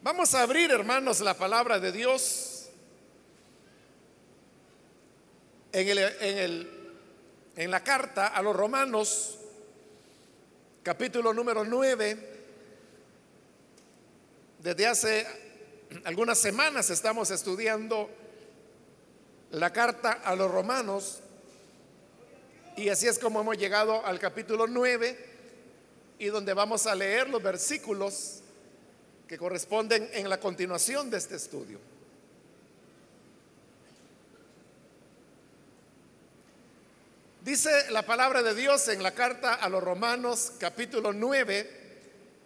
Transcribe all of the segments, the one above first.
Vamos a abrir, hermanos, la palabra de Dios en, el, en, el, en la carta a los romanos, capítulo número 9. Desde hace algunas semanas estamos estudiando la carta a los romanos y así es como hemos llegado al capítulo 9 y donde vamos a leer los versículos que corresponden en la continuación de este estudio. Dice la palabra de Dios en la carta a los Romanos capítulo 9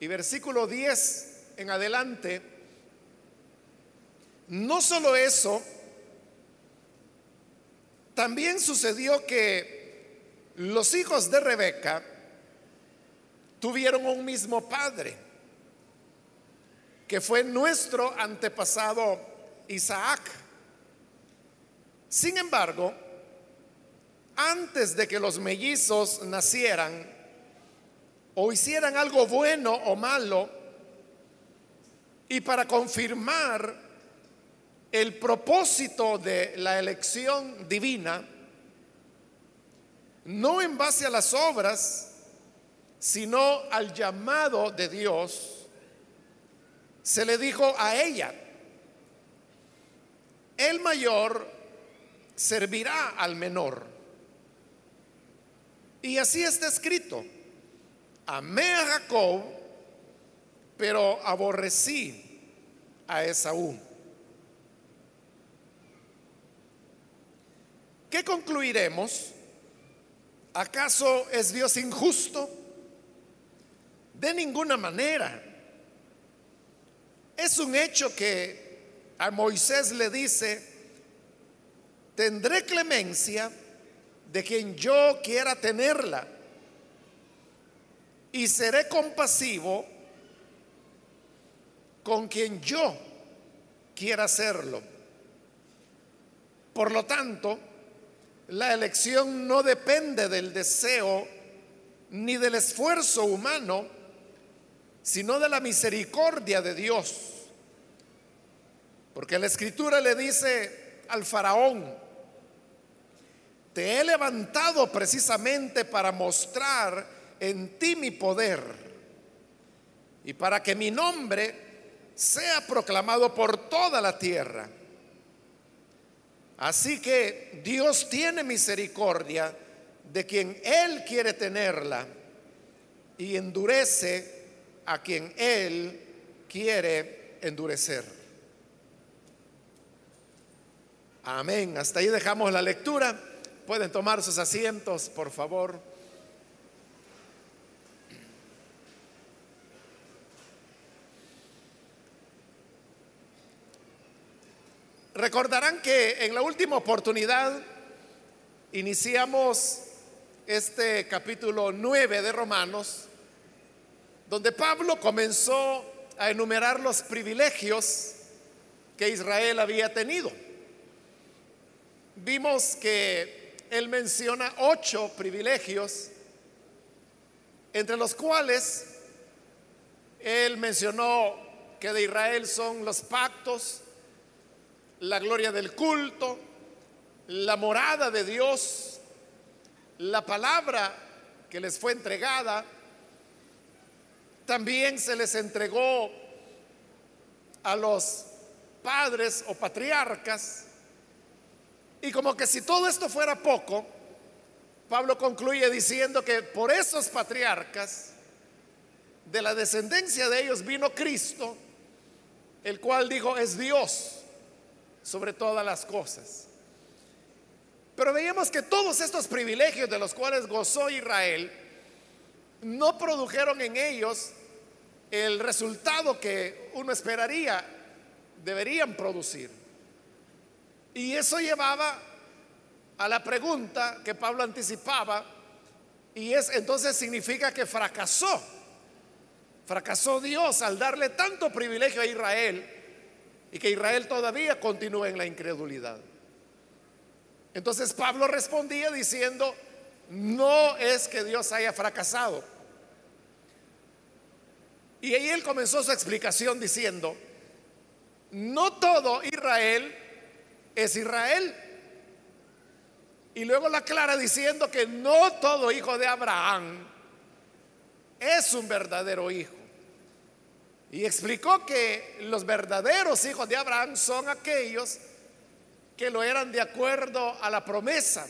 y versículo 10 en adelante. No solo eso, también sucedió que los hijos de Rebeca tuvieron un mismo padre que fue nuestro antepasado Isaac. Sin embargo, antes de que los mellizos nacieran o hicieran algo bueno o malo, y para confirmar el propósito de la elección divina, no en base a las obras, sino al llamado de Dios, se le dijo a ella, el mayor servirá al menor. Y así está escrito, amé a Jacob, pero aborrecí a Esaú. ¿Qué concluiremos? ¿Acaso es Dios injusto? De ninguna manera. Es un hecho que a Moisés le dice, tendré clemencia de quien yo quiera tenerla y seré compasivo con quien yo quiera hacerlo. Por lo tanto, la elección no depende del deseo ni del esfuerzo humano, sino de la misericordia de Dios. Porque la escritura le dice al faraón, te he levantado precisamente para mostrar en ti mi poder y para que mi nombre sea proclamado por toda la tierra. Así que Dios tiene misericordia de quien Él quiere tenerla y endurece a quien Él quiere endurecer. Amén. Hasta ahí dejamos la lectura. Pueden tomar sus asientos, por favor. Recordarán que en la última oportunidad iniciamos este capítulo 9 de Romanos donde Pablo comenzó a enumerar los privilegios que Israel había tenido. Vimos que él menciona ocho privilegios, entre los cuales él mencionó que de Israel son los pactos, la gloria del culto, la morada de Dios, la palabra que les fue entregada, también se les entregó a los padres o patriarcas. Y como que si todo esto fuera poco, Pablo concluye diciendo que por esos patriarcas, de la descendencia de ellos vino Cristo, el cual dijo es Dios sobre todas las cosas. Pero veíamos que todos estos privilegios de los cuales gozó Israel, no produjeron en ellos el resultado que uno esperaría deberían producir. Y eso llevaba a la pregunta que Pablo anticipaba, y es entonces significa que fracasó. Fracasó Dios al darle tanto privilegio a Israel y que Israel todavía continúa en la incredulidad. Entonces Pablo respondía diciendo, no es que Dios haya fracasado, y ahí él comenzó su explicación diciendo no todo Israel es Israel. Y luego la aclara diciendo que no todo hijo de Abraham es un verdadero hijo. Y explicó que los verdaderos hijos de Abraham son aquellos que lo eran de acuerdo a la promesa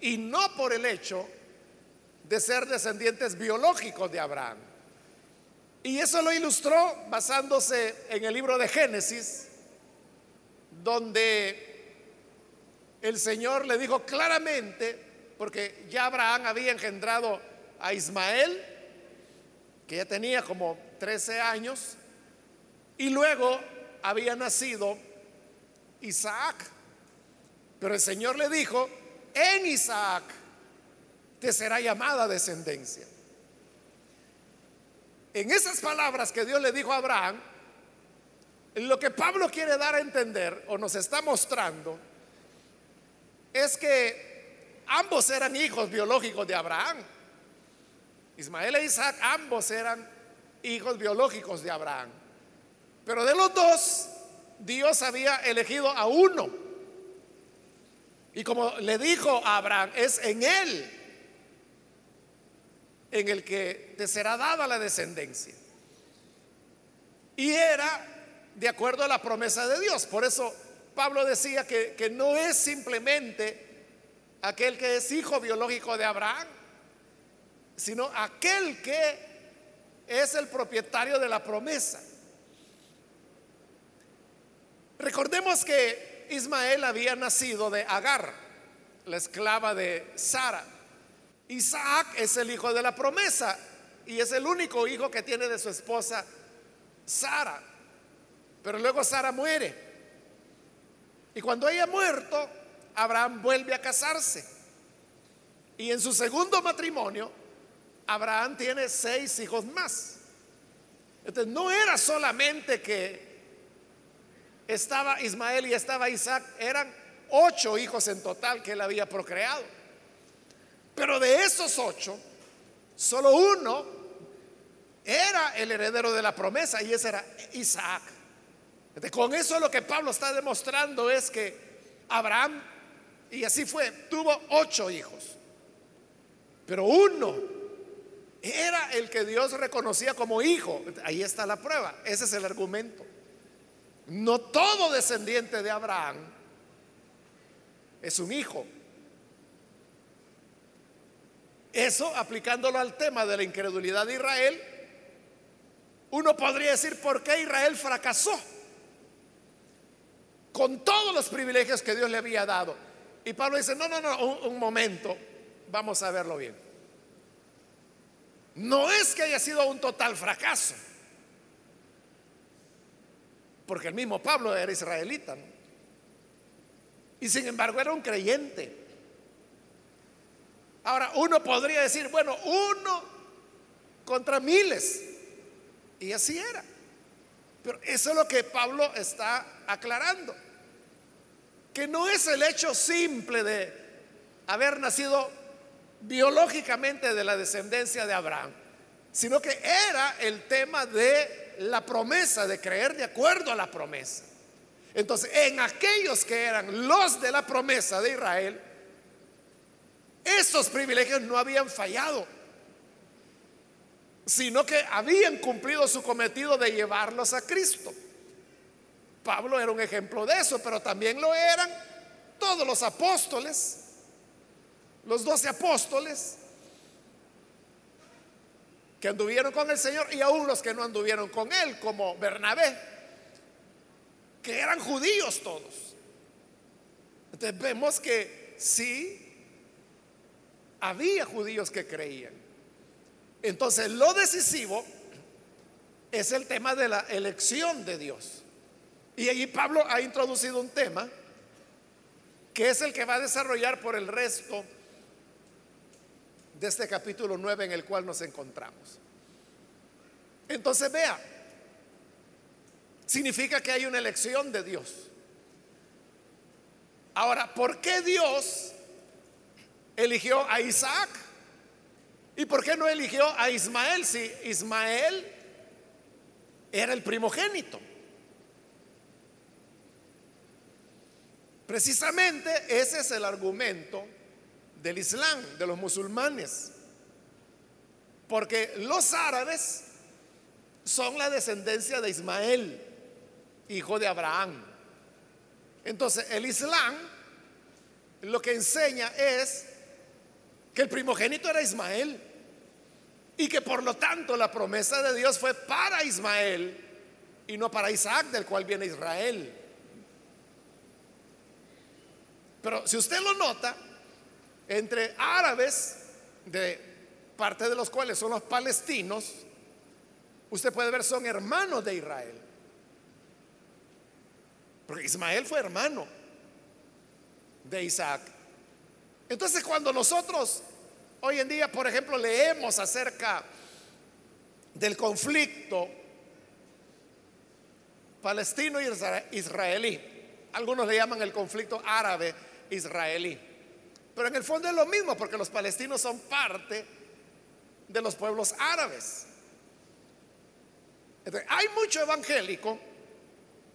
y no por el hecho de ser descendientes biológicos de Abraham. Y eso lo ilustró basándose en el libro de Génesis, donde el Señor le dijo claramente, porque ya Abraham había engendrado a Ismael, que ya tenía como 13 años, y luego había nacido Isaac. Pero el Señor le dijo, en Isaac te será llamada descendencia. En esas palabras que Dios le dijo a Abraham, lo que Pablo quiere dar a entender o nos está mostrando es que ambos eran hijos biológicos de Abraham. Ismael e Isaac, ambos eran hijos biológicos de Abraham. Pero de los dos, Dios había elegido a uno. Y como le dijo a Abraham, es en él en el que te será dada la descendencia. Y era de acuerdo a la promesa de Dios. Por eso Pablo decía que, que no es simplemente aquel que es hijo biológico de Abraham, sino aquel que es el propietario de la promesa. Recordemos que Ismael había nacido de Agar, la esclava de Sara. Isaac es el hijo de la promesa y es el único hijo que tiene de su esposa Sara. Pero luego Sara muere. Y cuando ella ha muerto, Abraham vuelve a casarse. Y en su segundo matrimonio, Abraham tiene seis hijos más. Entonces no era solamente que estaba Ismael y estaba Isaac, eran ocho hijos en total que él había procreado. Pero de esos ocho, solo uno era el heredero de la promesa y ese era Isaac. Con eso lo que Pablo está demostrando es que Abraham, y así fue, tuvo ocho hijos. Pero uno era el que Dios reconocía como hijo. Ahí está la prueba. Ese es el argumento. No todo descendiente de Abraham es un hijo. Eso aplicándolo al tema de la incredulidad de Israel, uno podría decir por qué Israel fracasó con todos los privilegios que Dios le había dado. Y Pablo dice, no, no, no, un, momento, vamos a verlo bien. No es que haya sido un total fracaso, porque el mismo Pablo era israelita, y sin embargo era un creyente. Ahora, uno podría decir, bueno, uno contra miles. Y así era. Pero eso es lo que Pablo está aclarando. Que no es el hecho simple de haber nacido biológicamente de la descendencia de Abraham, sino que era el tema de la promesa, de creer de acuerdo a la promesa. Entonces, en aquellos que eran los de la promesa de Israel, esos privilegios no habían fallado, sino que habían cumplido su cometido de llevarlos a Cristo. Pablo era un ejemplo de eso, pero también lo eran todos los apóstoles, los doce apóstoles que anduvieron con el Señor y aún los que no anduvieron con Él, como Bernabé, que eran judíos todos. Entonces vemos que sí había judíos que creían. Entonces, lo decisivo es el tema de la elección de Dios. Y allí Pablo ha introducido un tema que es el que va a desarrollar por el resto de este capítulo 9 en el cual nos encontramos. Entonces, vea, significa que hay una elección de Dios. Ahora, ¿por qué Dios eligió a Isaac? ¿Y por qué no eligió a Ismael si Ismael era el primogénito? Precisamente ese es el argumento del Islam, de los musulmanes. Porque los árabes son la descendencia de Ismael, hijo de Abraham. Entonces, el Islam lo que enseña es que el primogénito era Ismael y que por lo tanto la promesa de Dios fue para Ismael y no para Isaac, del cual viene Israel. Pero si usted lo nota, entre árabes, de parte de los cuales son los palestinos, usted puede ver son hermanos de Israel. Porque Ismael fue hermano de Isaac. Entonces cuando nosotros hoy en día, por ejemplo, leemos acerca del conflicto palestino-israelí, algunos le llaman el conflicto árabe-israelí, pero en el fondo es lo mismo porque los palestinos son parte de los pueblos árabes. hay mucho evangélico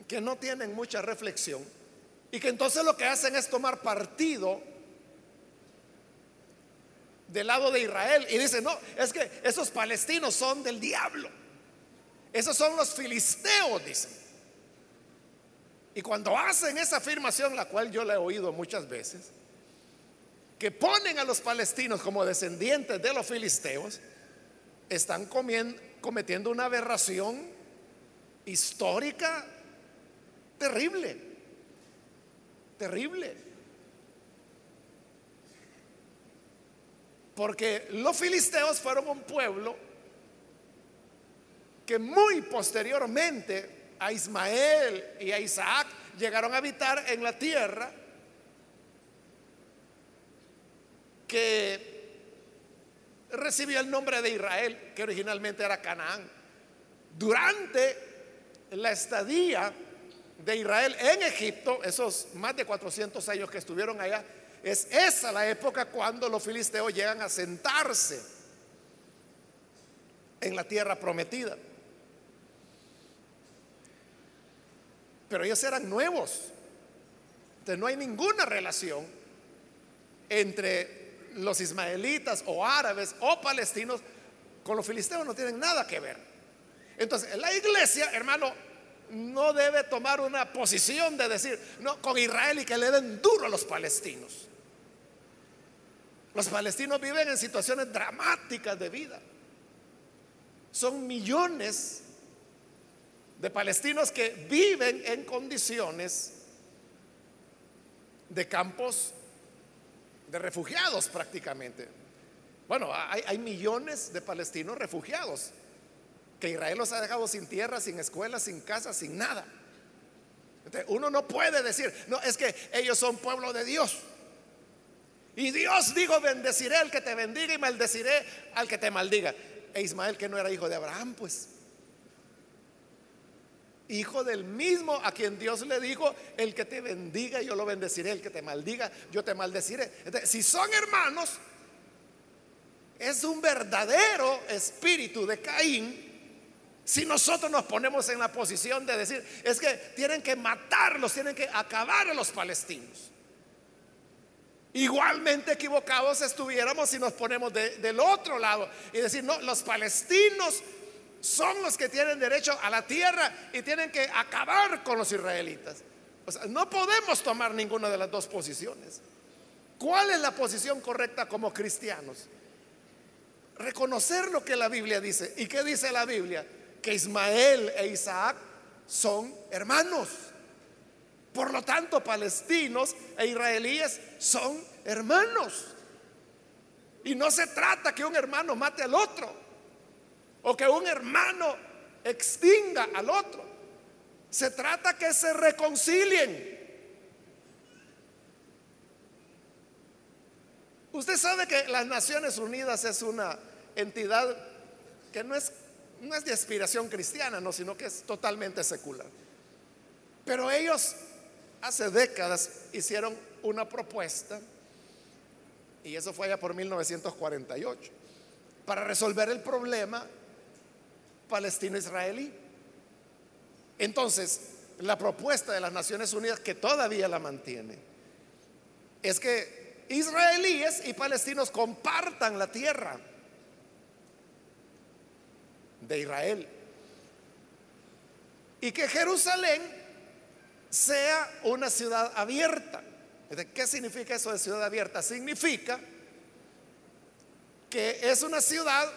que no tienen mucha reflexión y que entonces lo que hacen es tomar partido del lado de Israel y dicen, no, es que esos palestinos son del diablo. Esos son los filisteos, dicen. Y cuando hacen esa afirmación, la cual yo la he oído muchas veces, que ponen a los palestinos como descendientes de los filisteos, están cometiendo una aberración histórica terrible, terrible. Porque los filisteos fueron un pueblo que muy posteriormente a Ismael y a Isaac llegaron a habitar en la tierra que recibió el nombre de Israel, que originalmente era Canaán. Durante la estadía de Israel en Egipto, esos más de 400 años que estuvieron allá, es esa la época cuando los filisteos llegan a sentarse en la tierra prometida. Pero ellos eran nuevos. Entonces no hay ninguna relación entre los ismaelitas o árabes o palestinos con los filisteos, no tienen nada que ver. Entonces, la iglesia, hermano, no debe tomar una posición de decir, no, con Israel y que le den duro a los palestinos. Los palestinos viven en situaciones dramáticas de vida. Son millones de palestinos que viven en condiciones de campos de refugiados prácticamente. Bueno, hay, millones de palestinos refugiados que Israel los ha dejado sin tierra, sin escuelas, sin casa, sin nada. uno no puede decir, no, es que ellos son pueblo de Dios. Y Dios dijo, bendeciré al que te bendiga y maldeciré al que te maldiga. E Ismael que no era hijo de Abraham, pues hijo del mismo a quien Dios le dijo, el que te bendiga yo lo bendeciré, el que te maldiga yo te maldeciré. si son hermanos, es un verdadero espíritu de Caín. Si nosotros nos ponemos en la posición de decir, es que tienen que matarlos, tienen que acabar a los palestinos. Igualmente equivocados estuviéramos si nos ponemos del otro lado y decir, no, los palestinos son los que tienen derecho a la tierra y tienen que acabar con los israelitas. no podemos tomar ninguna de las dos posiciones. ¿Cuál es la posición correcta como cristianos? Reconocer lo que la Biblia dice. ¿Y qué dice la Biblia? Que Ismael e Isaac son hermanos. Por lo tanto, palestinos e israelíes son hermanos. Y no se trata que un hermano mate al otro o que un hermano extinga al otro. Se trata que se reconcilien. Usted sabe que las Naciones Unidas es una entidad que no es, no es de aspiración cristiana, no, sino que es totalmente secular. Pero ellos hace décadas hicieron una propuesta, y eso fue allá por 1948, para resolver el problema palestino-israelí. Entonces, la propuesta de las Naciones Unidas, que todavía la mantiene, es que israelíes y palestinos compartan la tierra de Israel y que Jerusalén sea una ciudad abierta. ¿Qué significa eso de ciudad abierta? Significa que es una ciudad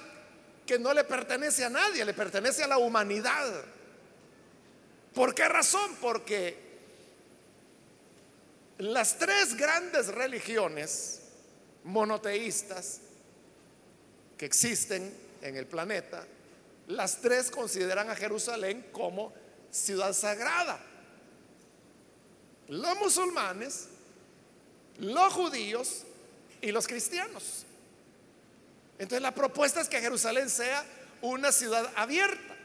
que no le pertenece a nadie, le pertenece a la humanidad. ¿Por qué razón? Porque las tres grandes religiones monoteístas que existen en el planeta, las tres consideran a Jerusalén como ciudad sagrada. Los musulmanes, los judíos y los cristianos. Entonces la propuesta es que Jerusalén sea una ciudad abierta.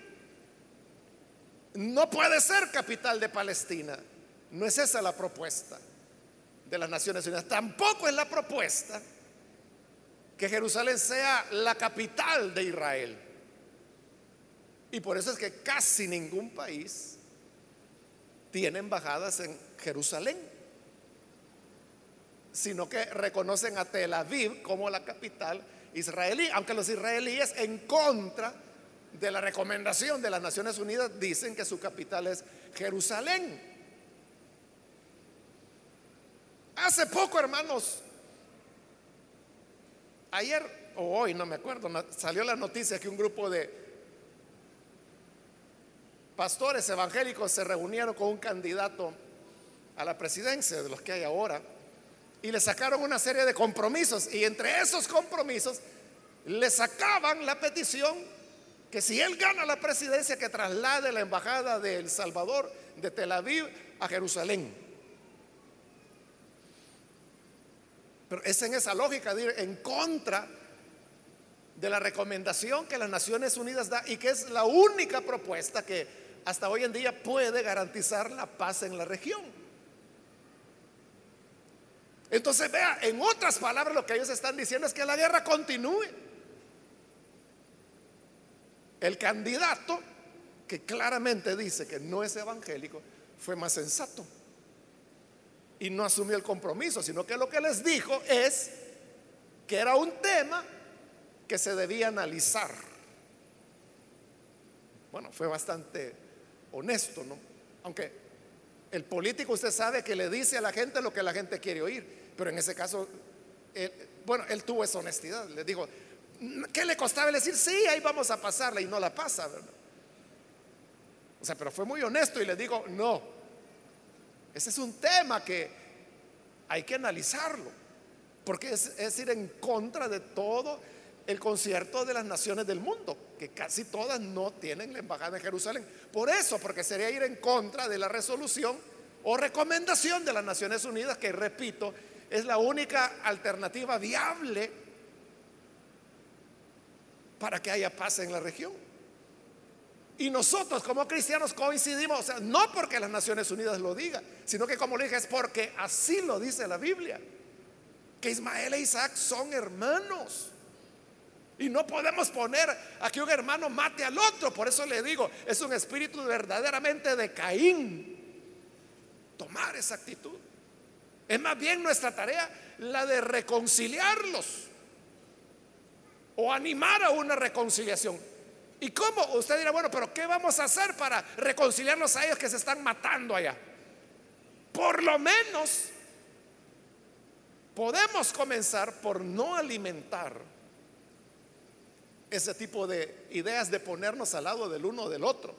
No puede ser capital de Palestina. No es esa la propuesta de las Naciones Unidas. Tampoco es la propuesta que Jerusalén sea la capital de Israel. Y por eso es que casi ningún país tiene embajadas en Jerusalén, sino que reconocen a Tel Aviv como la capital israelí, aunque los israelíes en contra de la recomendación de las Naciones Unidas dicen que su capital es Jerusalén. Hace poco, hermanos, ayer o hoy, no me acuerdo, salió la noticia que un grupo de pastores evangélicos se reunieron con un candidato a la presidencia de los que hay ahora y le sacaron una serie de compromisos y entre esos compromisos le sacaban la petición que si él gana la presidencia que traslade la embajada de El Salvador de Tel Aviv a Jerusalén. Pero es en esa lógica de ir en contra de la recomendación que las Naciones Unidas da y que es la única propuesta que hasta hoy en día puede garantizar la paz en la región. Entonces vea, en otras palabras lo que ellos están diciendo es que la guerra continúe. El candidato que claramente dice que no es evangélico fue más sensato y no asumió el compromiso, sino que lo que les dijo es que era un tema que se debía analizar. Bueno, fue bastante honesto, ¿no? Aunque el político usted sabe que le dice a la gente lo que la gente quiere oír. Pero en ese caso, bueno, él tuvo esa honestidad. Le dijo, ¿qué le costaba decir? Sí, ahí vamos a pasarla y no la pasa, ¿verdad? O sea, pero fue muy honesto y le digo, no, ese es un tema que hay que analizarlo, porque es ir en contra de todo el concierto de las naciones del mundo, que casi todas no tienen la embajada en Jerusalén. Por eso, porque sería ir en contra de la resolución o recomendación de las Naciones Unidas, que repito, es la única alternativa viable para que haya paz en la región. Y nosotros como cristianos coincidimos, o sea, no porque las Naciones Unidas lo digan, sino que como le dije es porque así lo dice la Biblia, que Ismael e Isaac son hermanos. Y no podemos poner a que un hermano mate al otro, por eso le digo, es un espíritu verdaderamente de Caín tomar esa actitud. Es más bien nuestra tarea la de reconciliarlos o animar a una reconciliación. ¿Y cómo? Usted dirá, bueno, pero ¿qué vamos a hacer para reconciliarnos a ellos que se están matando allá? Por lo menos podemos comenzar por no alimentar ese tipo de ideas de ponernos al lado del uno o del otro.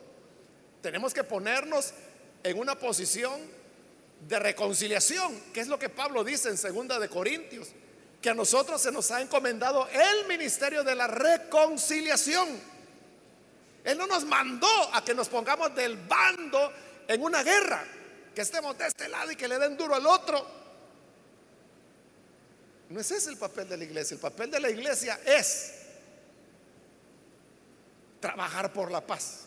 Tenemos que ponernos en una posición de reconciliación, que es lo que Pablo dice en segunda de Corintios, que a nosotros se nos ha encomendado el ministerio de la reconciliación. Él no nos mandó a que nos pongamos del bando en una guerra, que estemos de este lado y que le den duro al otro. No es ese el papel de la iglesia. El papel de la iglesia es trabajar por la paz.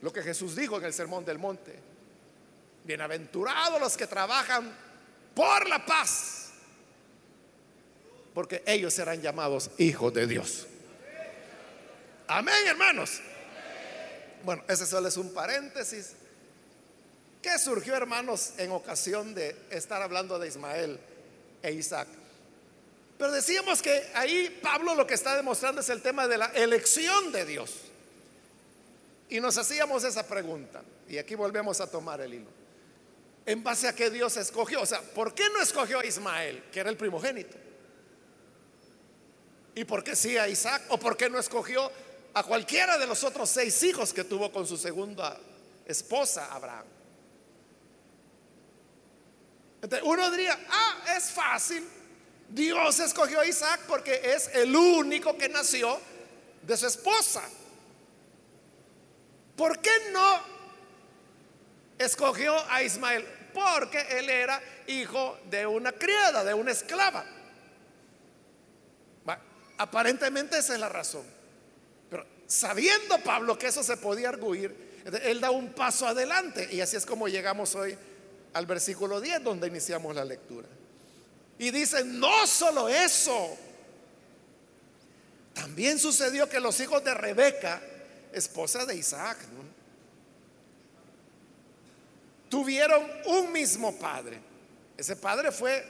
Lo que Jesús dijo en el Sermón del Monte. Bienaventurados los que trabajan por la paz, porque ellos serán llamados hijos de Dios. Amén, hermanos. Bueno, ese solo es un paréntesis que surgió, hermanos, en ocasión de estar hablando de Ismael e Isaac. Pero decíamos que ahí Pablo lo que está demostrando es el tema de la elección de Dios. Y nos hacíamos esa pregunta, y aquí volvemos a tomar el hilo. ¿En base a qué Dios escogió? O sea, ¿por qué no escogió a Ismael, que era el primogénito? ¿Y por qué sí a Isaac? ¿O por qué no escogió a cualquiera de los otros seis hijos que tuvo con su segunda esposa, Abraham? Entonces, uno diría, ah, es fácil. Dios escogió a Isaac porque es el único que nació de su esposa. ¿Por qué no escogió a Ismael? Porque él era hijo de una criada, de una esclava. Aparentemente esa es la razón. Pero sabiendo Pablo que eso se podía arguir, él da un paso adelante. Y así es como llegamos hoy al versículo 10 donde iniciamos la lectura. Y dice, no solo eso, también sucedió que los hijos de Rebeca, esposa de Isaac, tuvieron un mismo padre. Ese padre fue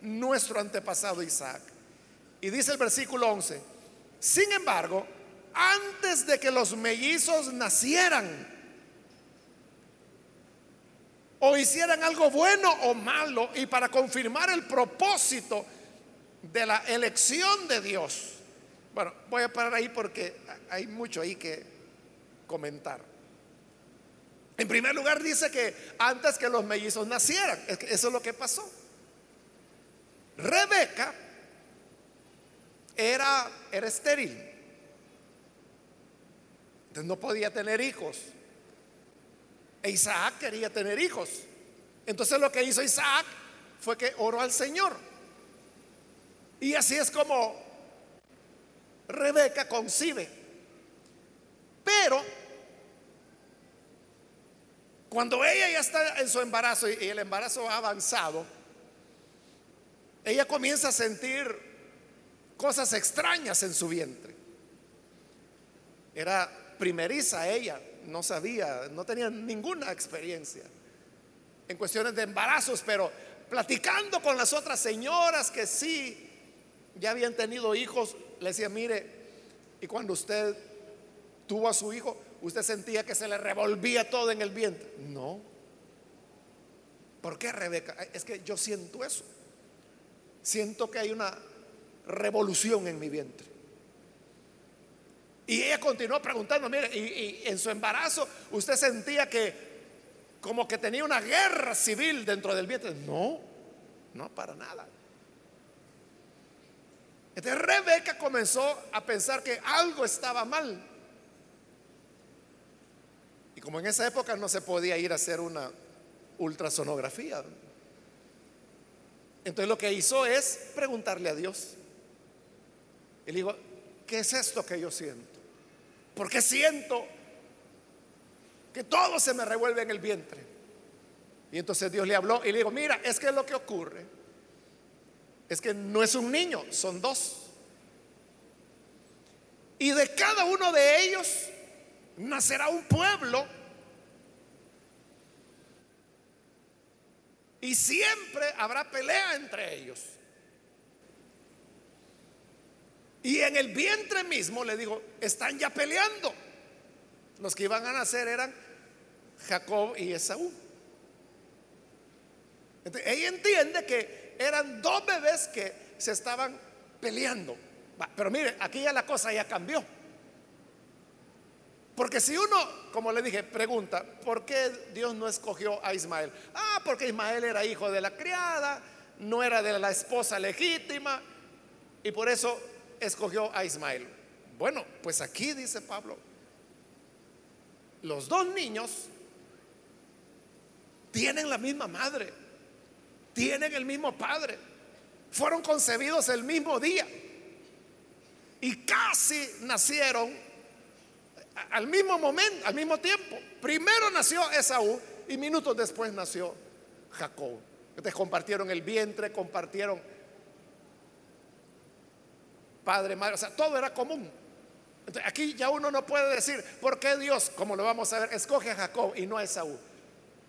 nuestro antepasado Isaac. Y dice el versículo 11, sin embargo, antes de que los mellizos nacieran, o hicieran algo bueno o malo y para confirmar el propósito de la elección de Dios. Bueno, voy a parar ahí porque hay mucho ahí que comentar. En primer lugar dice que antes que los mellizos nacieran, eso es lo que pasó. Rebeca era, era estéril. Entonces no podía tener hijos. E Isaac quería tener hijos. Entonces lo que hizo Isaac fue que oró al Señor. Y así es como Rebeca concibe. Pero cuando ella ya está en su embarazo y el embarazo ha avanzado, ella comienza a sentir cosas extrañas en su vientre. Era primeriza ella, no sabía, no tenía ninguna experiencia en cuestiones de embarazos, pero platicando con las otras señoras que sí ya habían tenido hijos, le decía, mire, y cuando usted tuvo a su hijo, usted sentía que se le revolvía todo en el vientre. No. ¿Por qué, Rebeca? Es que yo siento eso. Siento que hay una revolución en mi vientre. Y ella continuó preguntando, mire, y, en su embarazo usted sentía que como que tenía una guerra civil dentro del vientre. No, no, para nada. Entonces Rebeca comenzó a pensar que algo estaba mal. Como en esa época no se podía ir a hacer una ultrasonografía, entonces lo que hizo es preguntarle a Dios. Y le digo, ¿qué es esto que yo siento? porque siento que todo se me revuelve en el vientre. Y entonces Dios le habló y le dijo, mira, es que lo que ocurre es que no es un niño, son dos. Y de cada uno de ellos nacerá un pueblo. Y siempre habrá pelea entre ellos. Y en el vientre mismo le digo, están ya peleando. Los que iban a nacer eran Jacob y Esaú. Ella entiende que eran dos bebés que se estaban peleando. Pero mire, aquí ya la cosa ya cambió. Porque si uno, como le dije, pregunta, ¿por qué Dios no escogió a Ismael? Ah, porque Ismael era hijo de la criada, no era de la esposa legítima, y por eso escogió a Ismael? Bueno, pues aquí dice Pablo, los dos niños tienen la misma madre, tienen el mismo padre, fueron concebidos el mismo día y casi nacieron al mismo momento, al mismo tiempo. Primero nació Esaú y minutos después nació Jacob. Entonces compartieron el vientre, compartieron padre, madre, o sea, todo era común. Entonces, aquí ya uno no puede decir, ¿por qué Dios, como lo vamos a ver, escoge a Jacob y no a Esaú?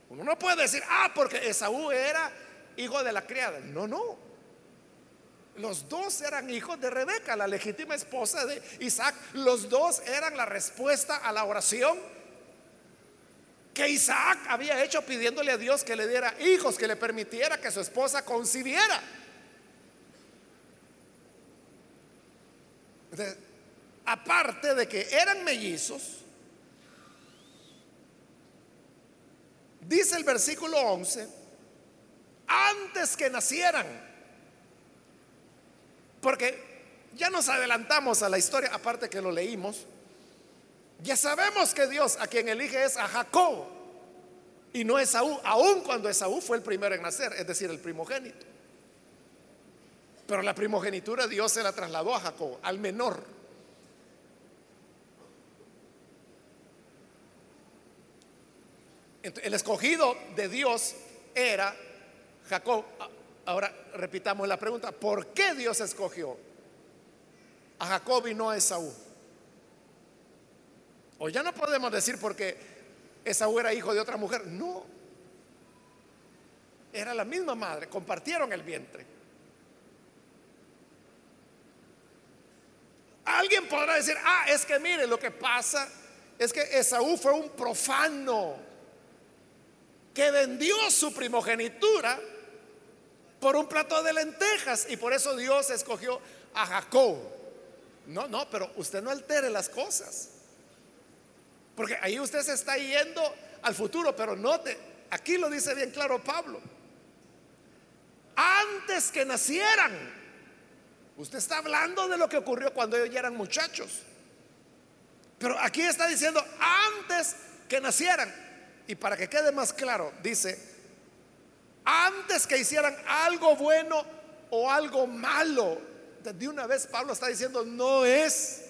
Uno no puede decir, ah, porque Esaú era hijo de la criada. No, no. Los dos eran hijos de Rebeca, la legítima esposa de Isaac. Los dos eran la respuesta a la oración que Isaac había hecho pidiéndole a Dios que le diera hijos, que le permitiera que su esposa concibiera. aparte de que eran mellizos, dice el versículo 11, antes que nacieran, porque ya nos adelantamos a la historia, aparte que lo leímos, ya sabemos que Dios a quien elige es a Jacob y no a Esaú, aun cuando Esaú fue el primero en nacer, es decir, el primogénito. Pero la primogenitura Dios se la trasladó a Jacob, al menor. el escogido de Dios era Jacob. Ahora repitamos la pregunta, ¿por qué Dios escogió a Jacob y no a Esaú? O ya no podemos decir porque Esaú era hijo de otra mujer. No. Era la misma madre, compartieron el vientre. Alguien podrá decir, ah, es que mire, lo que pasa es que Esaú fue un profano que vendió su primogenitura por un plato de lentejas y por eso Dios escogió a Jacob. No, no, pero usted no altere las cosas. Porque ahí usted se está yendo al futuro, pero note, aquí lo dice bien claro Pablo. Antes que nacieran, usted está hablando de lo que ocurrió cuando ellos ya eran muchachos. Pero aquí está diciendo antes que nacieran. Y para que quede más claro, dice, antes que hicieran algo bueno o algo malo, de una vez Pablo está diciendo, no es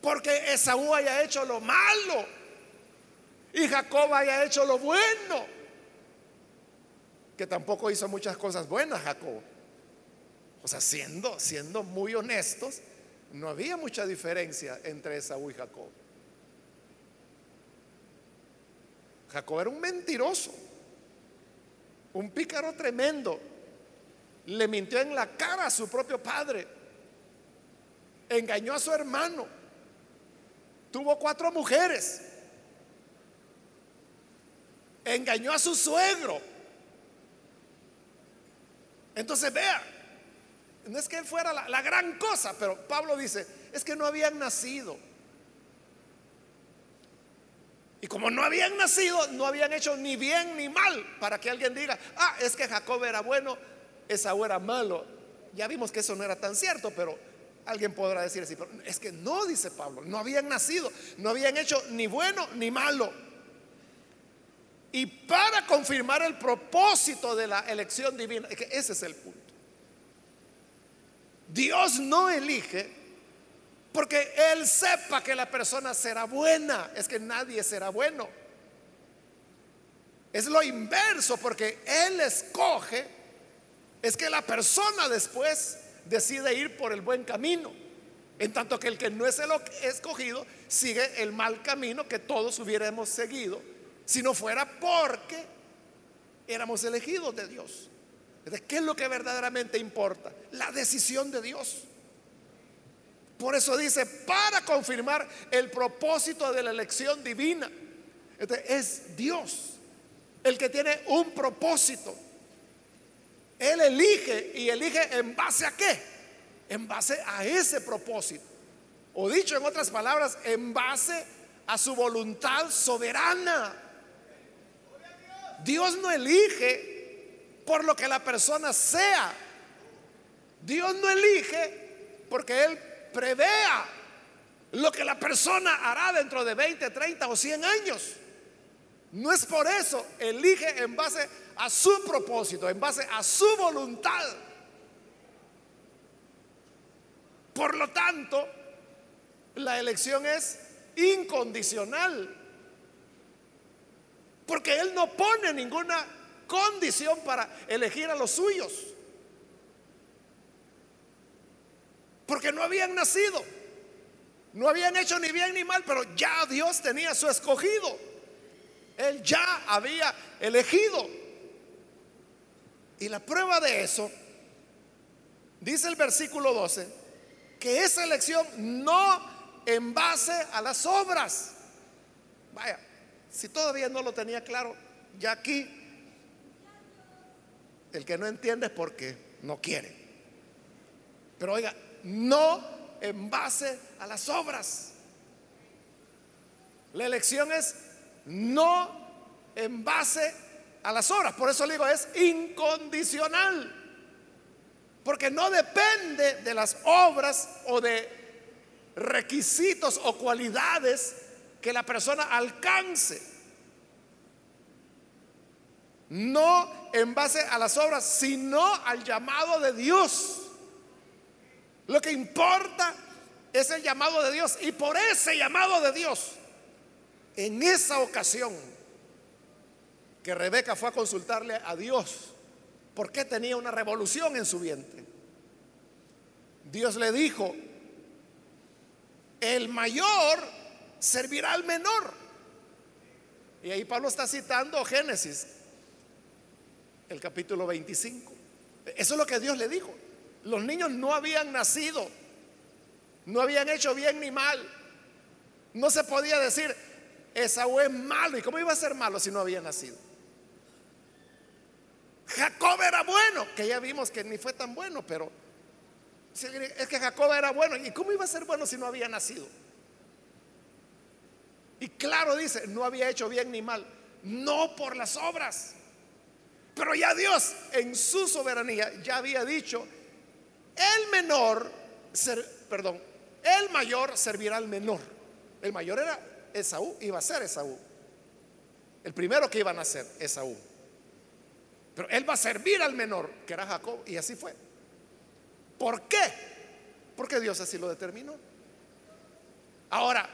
porque Esaú haya hecho lo malo y Jacob haya hecho lo bueno. Que tampoco hizo muchas cosas buenas Jacob. O sea, siendo, siendo muy honestos, no había mucha diferencia entre Esaú y Jacob. Jacob era un mentiroso, un pícaro tremendo. Le mintió en la cara a su propio padre. Engañó a su hermano Tuvo cuatro mujeres. Engañó a su suegro. Entonces vea, no es que él fuera la, la gran cosa, pero Pablo dice, es que no habían nacido. Y como no habían nacido, no habían hecho ni bien ni mal para que alguien diga, ah, es que Jacob era bueno, Esaú era malo. Ya vimos que eso no era tan cierto, pero Alguien podrá decir así, pero es que no, dice Pablo, no habían nacido, no habían hecho ni bueno ni malo. Y para confirmar el propósito de la elección divina, que ese es el punto. Dios no elige porque Él sepa que la persona será buena, es que nadie será bueno. Es lo inverso, porque Él escoge, es que la persona después decide ir por el buen camino. En tanto que el que no es el escogido sigue el mal camino que todos hubiéramos seguido si no fuera porque éramos elegidos de Dios. ¿Qué es lo que verdaderamente importa? La decisión de Dios. Por eso dice, para confirmar el propósito de la elección divina. es Dios el que tiene un propósito. Él elige y elige en base a qué? En base a ese propósito. O dicho en otras palabras, en base a su voluntad soberana. Dios no elige por lo que la persona sea. Dios no elige porque Él prevea lo que la persona hará dentro de 20, 30 o 100 años. No es por eso, elige en base a su propósito, en base a su voluntad. Por lo tanto, la elección es incondicional. Porque Él no pone ninguna condición para elegir a los suyos. Porque no habían nacido. No habían hecho ni bien ni mal, pero ya Dios tenía su escogido. Él ya había elegido. Y la prueba de eso, dice el versículo 12, que esa elección no en base a las obras. Vaya, si todavía no lo tenía claro, ya aquí el que no entiende es porque no quiere. Pero oiga, no en base a las obras. La elección es no en base a las obras. Por eso le digo, es incondicional. Porque no depende de las obras o de requisitos o cualidades que la persona alcance. No en base a las obras, sino al llamado de Dios. Lo que importa es el llamado de Dios. Y por ese llamado de Dios, en esa ocasión que Rebeca fue a consultarle a Dios, porque tenía una revolución en su vientre? Dios le dijo, el mayor servirá al menor. Y ahí Pablo está citando Génesis, el capítulo 25. Eso es lo que Dios le dijo. Los niños no habían nacido, no habían hecho bien ni mal. No se podía decir, Esaú es malo. ¿Y cómo iba a ser malo si no había nacido? Jacob era bueno, que ya vimos que ni fue tan bueno, pero es que Jacob era bueno. ¿Y cómo iba a ser bueno si no había nacido? Y claro dice, no había hecho bien ni mal, no por las obras. Pero ya Dios en su soberanía ya había dicho el menor, perdón, el mayor servirá al menor. El mayor era Esaú, iba a ser Esaú. El primero que iba a nacer, Esaú. Pero él va a servir al menor, que era Jacob, y así fue. ¿Por qué? Porque Dios así lo determinó. Ahora,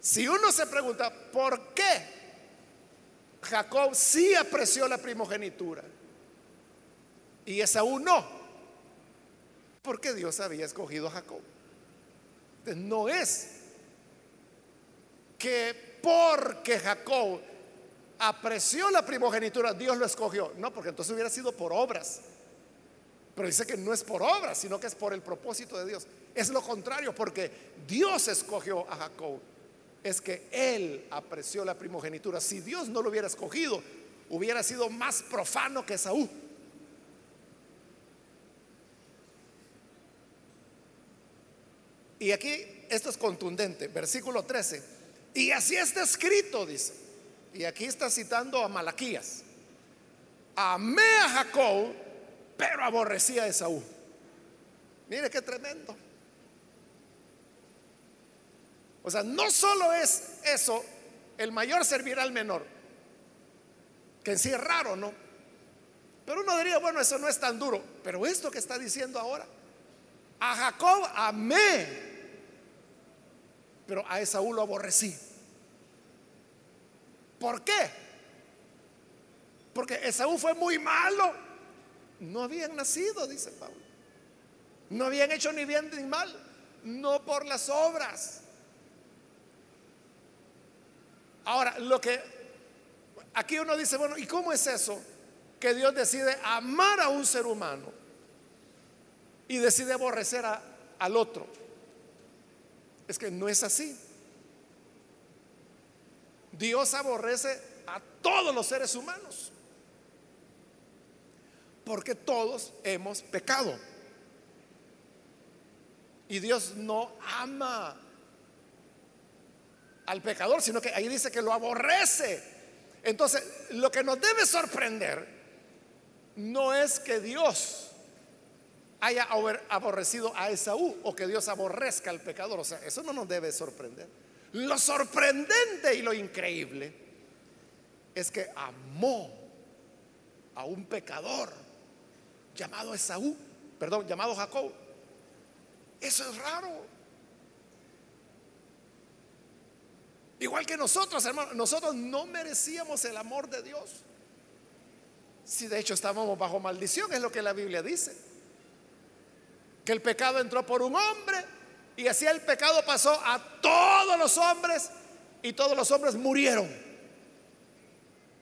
si uno se pregunta, ¿por qué Jacob sí apreció la primogenitura y Esaú no? Porque Dios había escogido a Jacob. No es que porque Jacob apreció la primogenitura, Dios lo escogió. No, porque entonces hubiera sido por obras. Pero dice que no es por obras, sino que es por el propósito de Dios. Es lo contrario, porque Dios escogió a Jacob. Es que él apreció la primogenitura. Si Dios no lo hubiera escogido, hubiera sido más profano que Saúl. Y aquí esto es contundente, versículo 13. Y así está escrito, dice. Y aquí está citando a Malaquías. Amé a Jacob, pero aborrecí a Esaú. Mire qué tremendo. O sea, no solo es eso, el mayor servirá al menor, que en sí es raro, ¿no? Pero uno diría, bueno, eso no es tan duro. Pero esto que está diciendo ahora, a Jacob amé, pero a Esaú lo aborrecí. ¿Por qué? Porque Esaú fue muy malo. No habían nacido, dice Pablo. No habían hecho ni bien ni mal. No por las obras. Ahora, lo que aquí uno dice, bueno, ¿y cómo es eso? Que Dios decide amar a un ser humano y decide aborrecer al otro. Es que no es así. Dios aborrece a todos los seres humanos. Porque todos hemos pecado. Y Dios no ama al pecador, sino que ahí dice que lo aborrece. Entonces, lo que nos debe sorprender no es que Dios haya aborrecido a Esaú o que Dios aborrezca al pecador. O sea, eso no nos debe sorprender. Lo sorprendente y lo increíble es que amó a un pecador llamado Esaú, perdón, llamado Jacob. Eso es raro. Igual que nosotros, hermanos, nosotros no merecíamos el amor de Dios. Si de hecho estábamos bajo maldición, es lo que la Biblia dice el pecado entró por un hombre y así el pecado pasó a todos los hombres y todos los hombres murieron.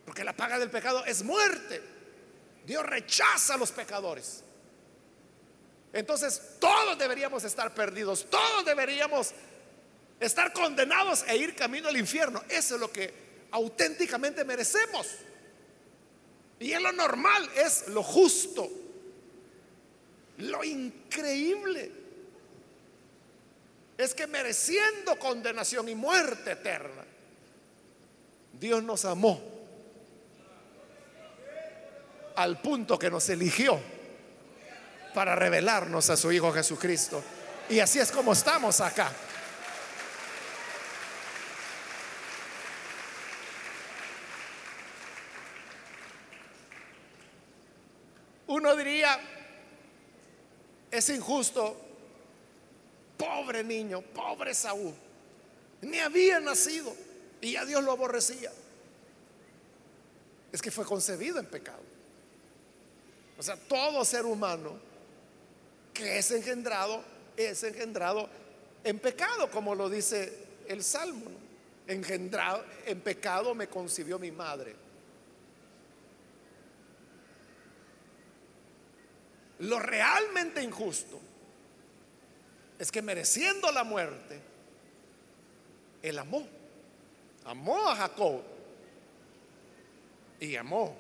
Porque la paga del pecado es muerte. Dios rechaza a los pecadores. Entonces todos deberíamos estar perdidos, todos deberíamos estar condenados e ir camino al infierno. Eso es lo que auténticamente merecemos. Y es lo normal, es lo justo, lo increíble. Es que mereciendo condenación y muerte eterna, Dios nos amó al punto que nos eligió para revelarnos a su Hijo Jesucristo. Y así es como estamos acá. Uno diría, es injusto, pobre niño, pobre Saúl, ni había nacido y ya Dios lo aborrecía. Es que fue concebido en pecado. O sea, todo ser humano que es engendrado, es engendrado en pecado, como lo dice el Salmo. Engendrado en pecado me concibió mi madre. Lo realmente injusto es que mereciendo la muerte, él amó. Amó a Jacob y amó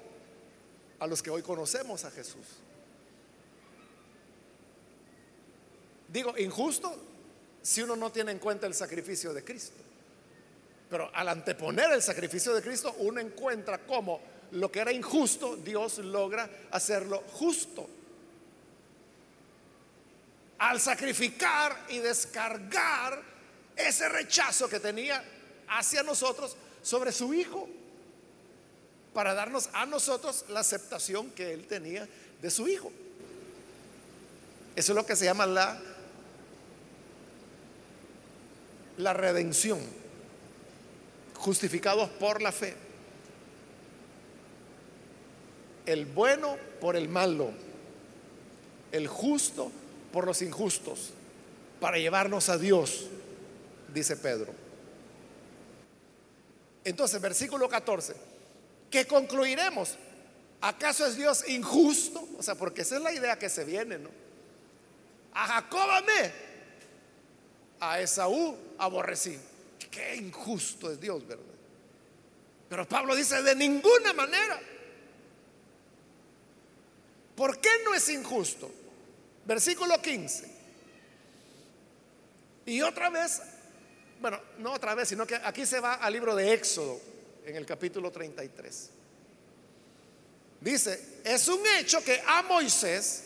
a los que hoy conocemos a Jesús. Digo, injusto si uno no tiene en cuenta el sacrificio de Cristo. Pero al anteponer el sacrificio de Cristo, uno encuentra cómo lo que era injusto, Dios logra hacerlo justo. Al sacrificar y descargar ese rechazo que tenía hacia nosotros sobre su Hijo, para darnos a nosotros la aceptación que Él tenía de su Hijo. Eso es lo que se llama la la redención, justificados por la fe. El bueno por el malo, el justo por los injustos, para llevarnos a Dios, dice Pedro. Entonces, versículo 14, ¿qué concluiremos? ¿Acaso es Dios injusto? O sea, porque esa es la idea que se viene, ¿no? A Jacob amé, a Esaú aborrecí. Qué injusto es Dios, ¿verdad? Pero Pablo dice, de ninguna manera. ¿Por qué no es injusto? Versículo 15. Y otra vez, bueno, no otra vez, sino que aquí se va al libro de Éxodo, en el capítulo 33. Dice, es un hecho que a Moisés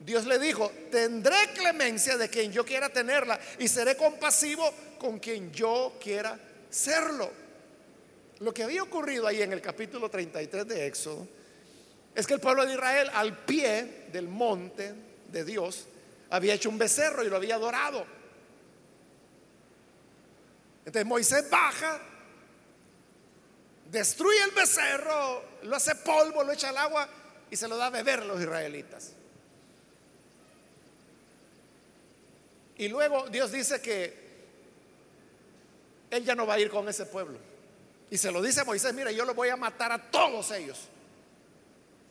Dios le dijo, tendré clemencia de quien yo quiera tenerla y seré compasivo con quien yo quiera serlo. Lo que había ocurrido ahí en el capítulo 33 de Éxodo es que el pueblo de Israel al pie del monte de Dios había hecho un becerro y lo había adorado. Entonces Moisés baja, destruye el becerro, lo hace polvo, lo echa al agua y se lo da a beber a los israelitas. Y luego Dios dice que Él ya no va a ir con ese pueblo. Y se lo dice a Moisés, mira, yo lo voy a matar a todos ellos.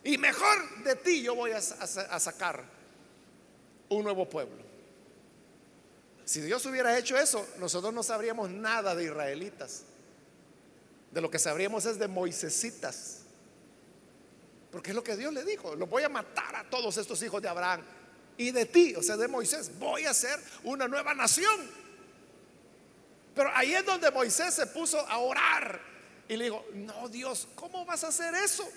Y mejor de ti yo voy a, a sacar un nuevo pueblo. Si Dios hubiera hecho eso, nosotros no sabríamos nada de israelitas. De lo que sabríamos es de Moisesitas. Porque es lo que Dios le dijo. Lo voy a matar a todos estos hijos de Abraham y de ti, o sea, de Moisés, voy a ser una nueva nación. Pero ahí es donde Moisés se puso a orar y le dijo, no Dios, ¿cómo vas a hacer eso?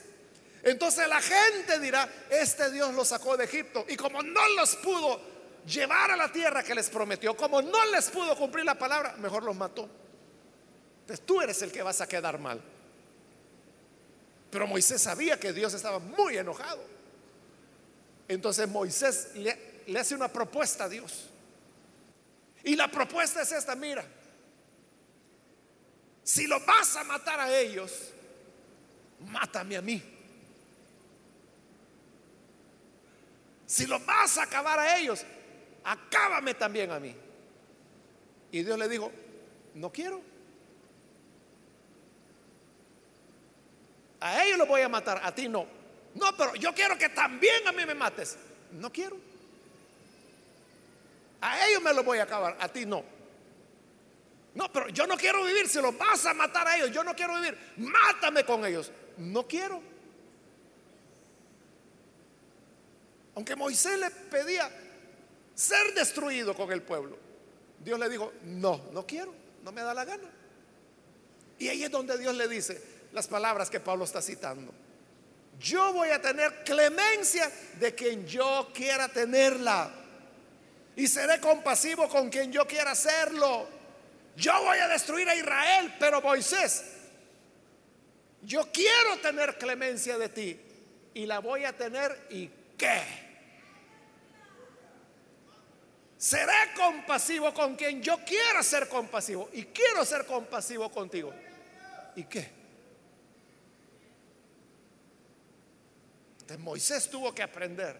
Entonces la gente dirá, este Dios los sacó de Egipto y como no los pudo llevar a la tierra que les prometió, como no les pudo cumplir la palabra, mejor los mató. Entonces tú eres el que vas a quedar mal. Pero Moisés sabía que Dios estaba muy enojado. Entonces Moisés le, hace una propuesta a Dios. Y la propuesta es esta, mira, si lo vas a matar a ellos, mátame a mí. Si lo vas a acabar a ellos, acábame también a mí. Y Dios le dijo, no quiero. A ellos los voy a matar, a ti no. No, pero yo quiero que también a mí me mates. No quiero. A ellos me los voy a acabar, a ti no. No, pero yo no quiero vivir. Si los vas a matar a ellos, yo no quiero vivir. Mátame con ellos. No quiero. Aunque Moisés le pedía ser destruido con el pueblo, Dios le dijo, no, no quiero, no me da la gana. Y ahí es donde Dios le dice las palabras que Pablo está citando. Yo voy a tener clemencia de quien yo quiera tenerla. Y seré compasivo con quien yo quiera hacerlo. Yo voy a destruir a Israel, pero Moisés, yo quiero tener clemencia de ti. Y la voy a tener y qué. Seré compasivo con quien yo quiera ser compasivo. Y quiero ser compasivo contigo. ¿Y qué? Entonces Moisés tuvo que aprender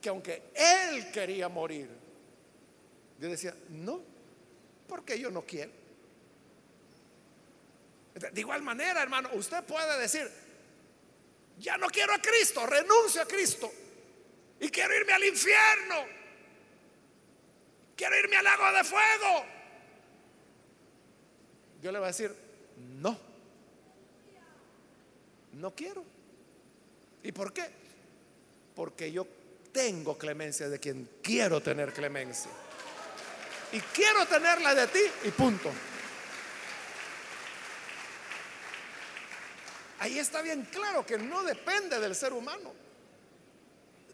que aunque él quería morir, Dios decía, no, porque yo no quiero. De igual manera, hermano, usted puede decir, ya no quiero a Cristo, renuncio a Cristo y quiero irme al infierno. Quiero irme al lago de fuego. Yo le voy a decir, no. No quiero. ¿Y por qué? Porque yo tengo clemencia de quien quiero tener clemencia. Y quiero tenerla de ti y punto. Ahí está bien claro que no depende del ser humano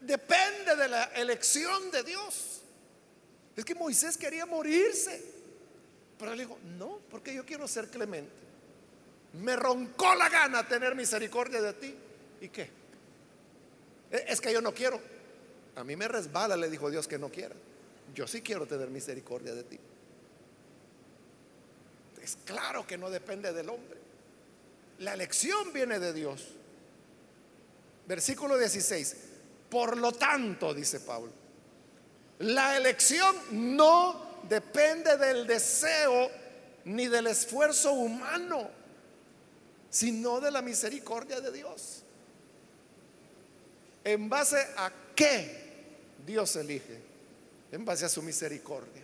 depende de la elección de Dios. Es que Moisés quería morirse, pero él dijo, no, porque yo quiero ser clemente. Me roncó la gana tener misericordia de ti. ¿Y qué? E, es que yo no quiero. A mí me resbala, le dijo Dios que no quiera. Yo sí quiero tener misericordia de ti. Es claro que no depende del hombre. La elección viene de Dios. Versículo 16. Por lo tanto, dice Pablo, la elección no depende del deseo ni del esfuerzo humano, sino de la misericordia de Dios. ¿En base a qué Dios elige? En base a su misericordia.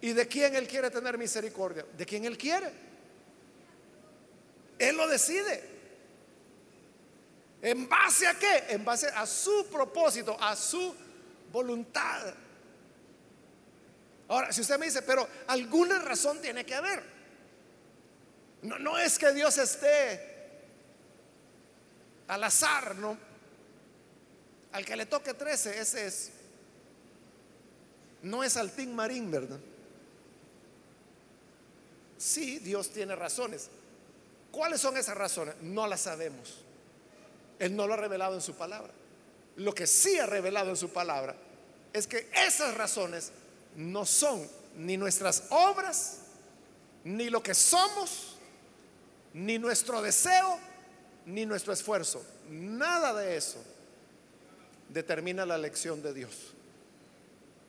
¿Y de quién Él quiere tener misericordia? De quien Él quiere. Él lo decide. ¿En base a qué? En base a su propósito, a su voluntad. Ahora, si usted me dice, pero alguna razón tiene que haber. No, no es que Dios esté al azar, ¿no? Al que le toque 13, ese es. No es Altín Marín, ¿verdad? Sí, Dios tiene razones. ¿Cuáles son esas razones? No las sabemos. Él no lo ha revelado en su palabra. Lo que sí ha revelado en su palabra es que esas razones no son ni nuestras obras, ni lo que somos, ni nuestro deseo, ni nuestro esfuerzo. Nada de eso determina la elección de Dios.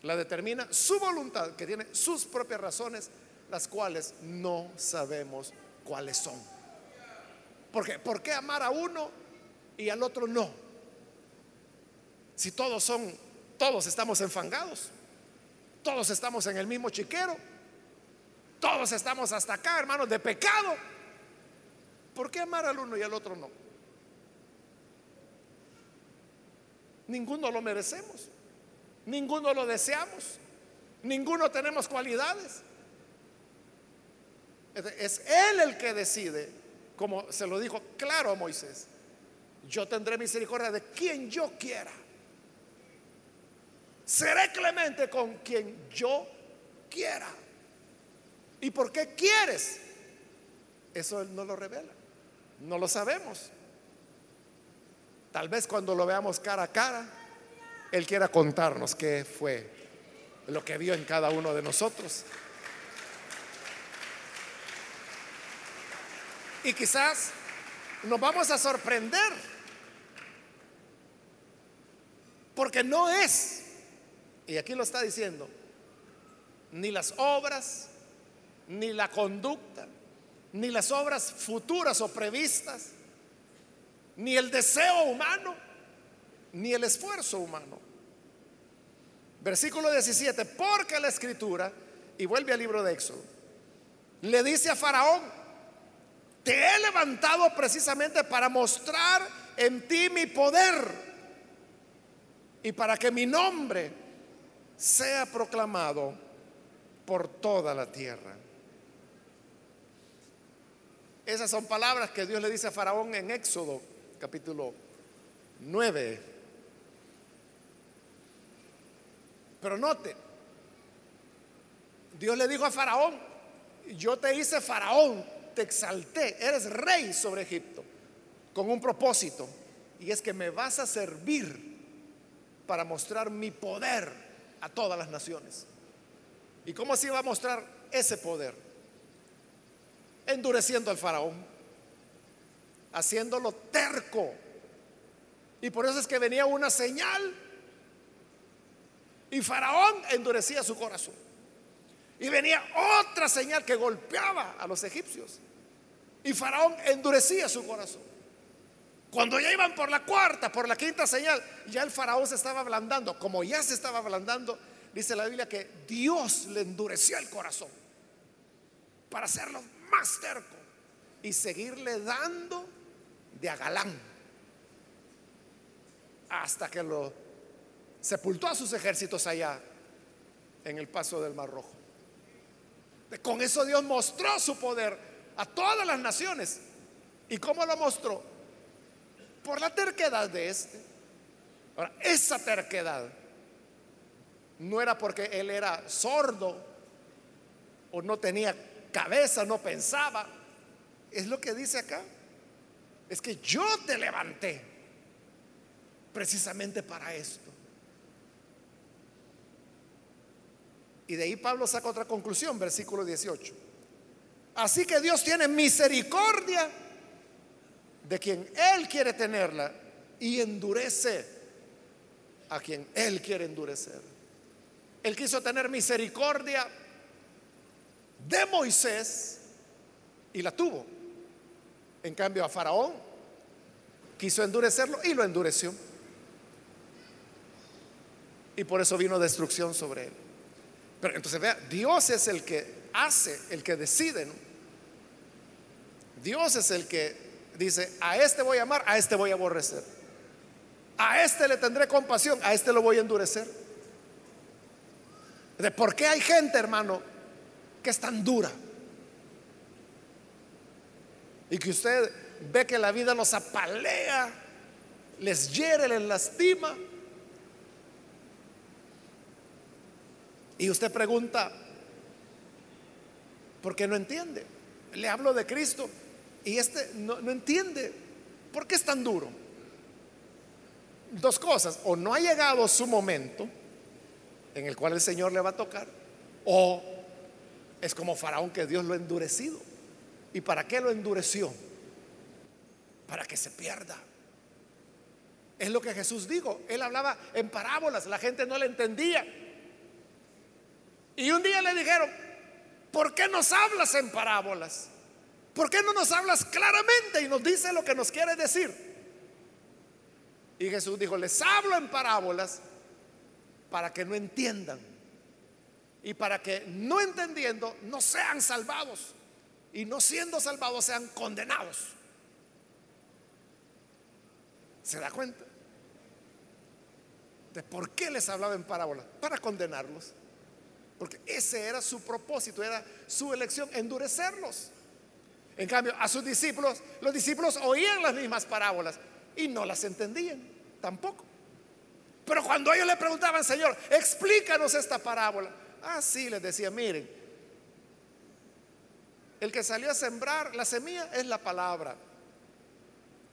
La determina su voluntad, que tiene sus propias razones, las cuales no sabemos cuáles son. ¿Por qué? ¿Por qué amar a uno y al otro no. Si todos son, todos estamos enfangados, todos estamos en el mismo chiquero, todos estamos hasta acá, hermanos, de pecado. ¿Por qué amar al uno y al otro no? Ninguno lo merecemos, ninguno lo deseamos, ninguno tenemos cualidades. Es Él el que decide, como se lo dijo claro a Moisés yo tendré misericordia de quien yo quiera. Seré clemente con quien yo quiera. ¿Y por qué quieres? Eso Él no lo revela. No lo sabemos. Tal vez cuando lo veamos cara a cara, Él quiera contarnos qué fue lo que vio en cada uno de nosotros. Y quizás nos vamos a sorprender Porque no es, y aquí lo está diciendo, ni las obras, ni la conducta, ni las obras futuras o previstas, ni el deseo humano, ni el esfuerzo humano. Versículo 17, porque la escritura, y vuelve al libro de Éxodo, le dice a Faraón, te he levantado precisamente para mostrar en ti mi poder y para que mi nombre sea proclamado por toda la tierra. Esas son palabras que Dios le dice a Faraón en Éxodo capítulo 9. Pero note, Dios le dijo a Faraón, yo te hice Faraón, te exalté, eres rey sobre Egipto, con un propósito, y es que me vas a servir para mostrar mi poder a todas las naciones. ¿Y cómo se iba a mostrar ese poder? Endureciendo al faraón, haciéndolo terco. Y por eso es que venía una señal y faraón endurecía su corazón. Y venía otra señal que golpeaba a los egipcios. Y faraón endurecía su corazón. Cuando ya iban por la cuarta, por la quinta señal, ya el faraón se estaba ablandando. Como ya se estaba ablandando, dice la Biblia que Dios le endureció el corazón para hacerlo más terco y seguirle dando de agalán hasta que lo sepultó a sus ejércitos allá en el paso del Mar Rojo. Con eso Dios mostró su poder a todas las naciones. ¿Y cómo lo mostró? Por la terquedad de este. Ahora, esa terquedad no era porque él era sordo o no tenía cabeza, no pensaba. Es lo que dice acá. Es que yo te levanté precisamente para esto. Y de ahí Pablo saca otra conclusión, versículo 18. Así que Dios tiene misericordia de quien Él quiere tenerla y endurece a quien Él quiere endurecer. Él quiso tener misericordia de Moisés y la tuvo. En cambio a Faraón quiso endurecerlo y lo endureció. Y por eso vino destrucción sobre él. Pero entonces vea, Dios es el que hace, el que decide. Dios es el que dice, a este voy a amar, a este voy a aborrecer. A este le tendré compasión, a este lo voy a endurecer. De por qué hay gente, hermano, que es tan dura. Y que usted ve que la vida los apalea, les hiere, les lastima. Y usted pregunta, ¿por qué no entiende? Le hablo de Cristo y este no, entiende por qué es tan duro. Dos cosas, o no ha llegado su momento en el cual el Señor le va a tocar, o es como Faraón que Dios lo ha endurecido. ¿Y para qué lo endureció? Para que se pierda. Es lo que Jesús dijo. Él hablaba en parábolas, la gente no le entendía. Y un día le dijeron, ¿por qué nos hablas en parábolas? ¿Por qué no nos hablas claramente y nos dice lo que nos quiere decir? Y Jesús dijo, les hablo en parábolas para que no entiendan y para que no entendiendo no sean salvados y no siendo salvados sean condenados. ¿Se da cuenta? De por qué les hablaba en parábolas? Para condenarlos. Porque ese era su propósito, era su elección, endurecerlos. En cambio, a sus discípulos, los discípulos oían las mismas parábolas y no las entendían tampoco. Pero cuando ellos le preguntaban, Señor, explícanos esta parábola. Ah, sí, les decía, miren, el que salió a sembrar la semilla es la palabra.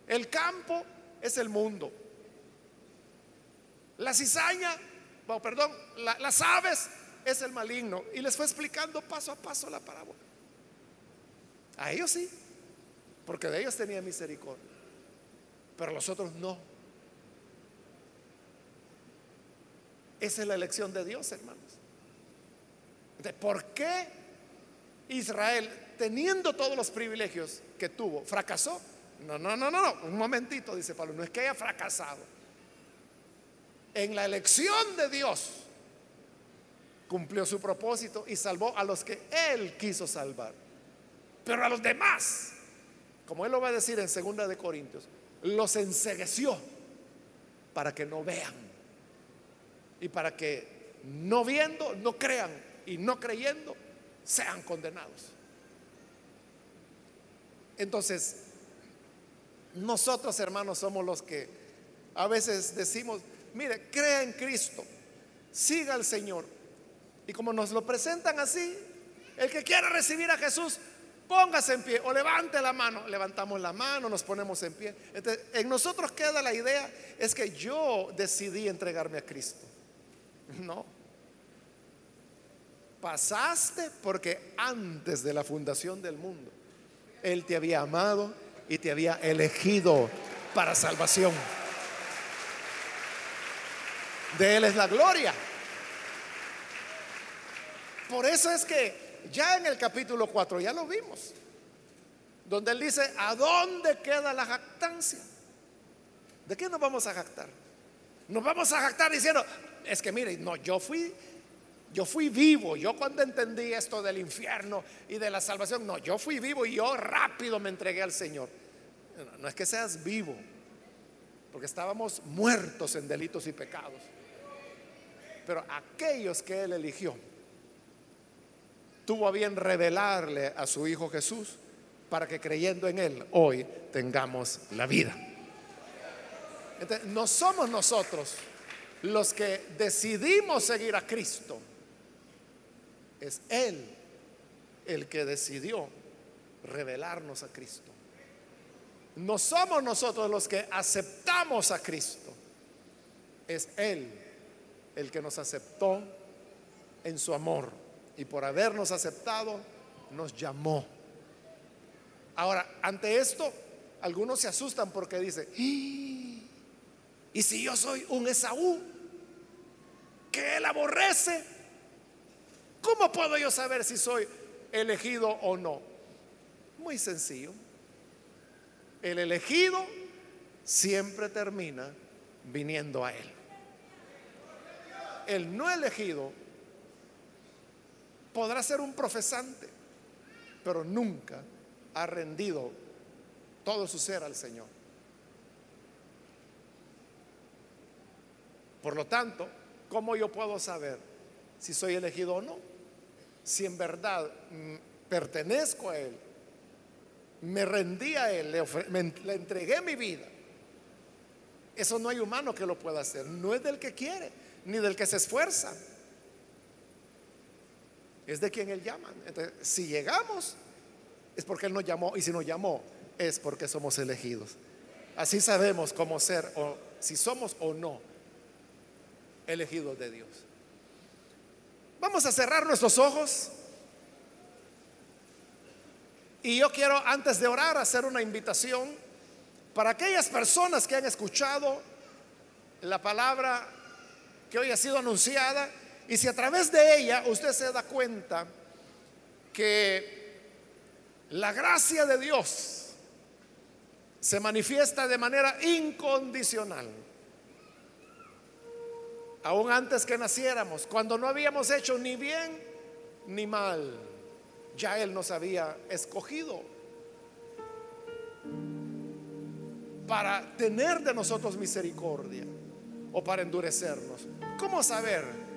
El campo es el mundo. La cizaña, perdón, las aves es el maligno. Y les fue explicando paso a paso la parábola. A ellos sí, porque de ellos tenía misericordia, pero los otros no. Esa es la elección de Dios, hermanos. ¿De por qué Israel teniendo todos los privilegios que tuvo, fracasó. No, no, no, no, no. Un momentito, dice Pablo, no es que haya fracasado. En la elección de Dios cumplió su propósito y salvó a los que él quiso salvar. Pero a los demás, como él lo va a decir en segunda de Corintios, los ensegueció para que no vean y para que no viendo, no crean y no creyendo, sean condenados. Entonces, nosotros hermanos somos los que a veces decimos, mire, crea en Cristo, siga al Señor. Y como nos lo presentan así, el que quiera recibir a Jesús, póngase en pie o levante la mano. Levantamos la mano, nos ponemos en pie. En nosotros queda la idea, es que yo decidí entregarme a Cristo. No. Pasaste porque antes de la fundación del mundo, Él te había amado y te había elegido para salvación. De Él es la gloria. Por eso es que ya en el capítulo 4, ya lo vimos, donde Él dice, ¿a dónde queda la jactancia? ¿De qué nos vamos a jactar? Nos vamos a jactar diciendo, es que mire, no, yo fui yo fui vivo, yo cuando entendí esto del infierno y de la salvación, no, yo fui vivo y yo rápido me entregué al Señor. No, es que seas vivo, porque estábamos muertos en delitos y pecados. Pero aquellos que Él eligió, tuvo a bien revelarle a su Hijo Jesús para que creyendo en Él hoy tengamos la vida. no somos nosotros los que decidimos seguir a Cristo es Él el que decidió revelarnos a Cristo. No somos nosotros los que aceptamos a Cristo. Es Él el que nos aceptó en su amor. Y por habernos aceptado, nos llamó. Ahora, ante esto, algunos se asustan porque dicen, ¿y si yo soy un Esaú que él aborrece? ¿Cómo puedo yo saber si soy elegido o no? Muy sencillo. El elegido siempre termina viniendo a Él. El no elegido podrá ser un profesante, pero nunca ha rendido todo su ser al Señor. Por lo tanto, ¿cómo yo puedo saber si soy elegido o no? si en verdad mm, pertenezco a Él, me rendí a Él, le, entregué mi vida. Eso no hay humano que lo pueda hacer. No es del que quiere, ni del que se esfuerza. Es de quien Él llama. Entonces, si llegamos, es porque Él nos llamó. Y si nos llamó, es porque somos elegidos. Así sabemos cómo ser, o si somos o no elegidos de Dios. Vamos a cerrar nuestros ojos. Y yo quiero, antes de orar, hacer una invitación para aquellas personas que han escuchado la palabra que hoy ha sido anunciada y si a través de ella usted se da cuenta que la gracia de Dios se manifiesta de manera incondicional aún antes que naciéramos, cuando no habíamos hecho ni bien ni mal, ya Él nos había escogido para tener de nosotros misericordia o para endurecernos. ¿Cómo saber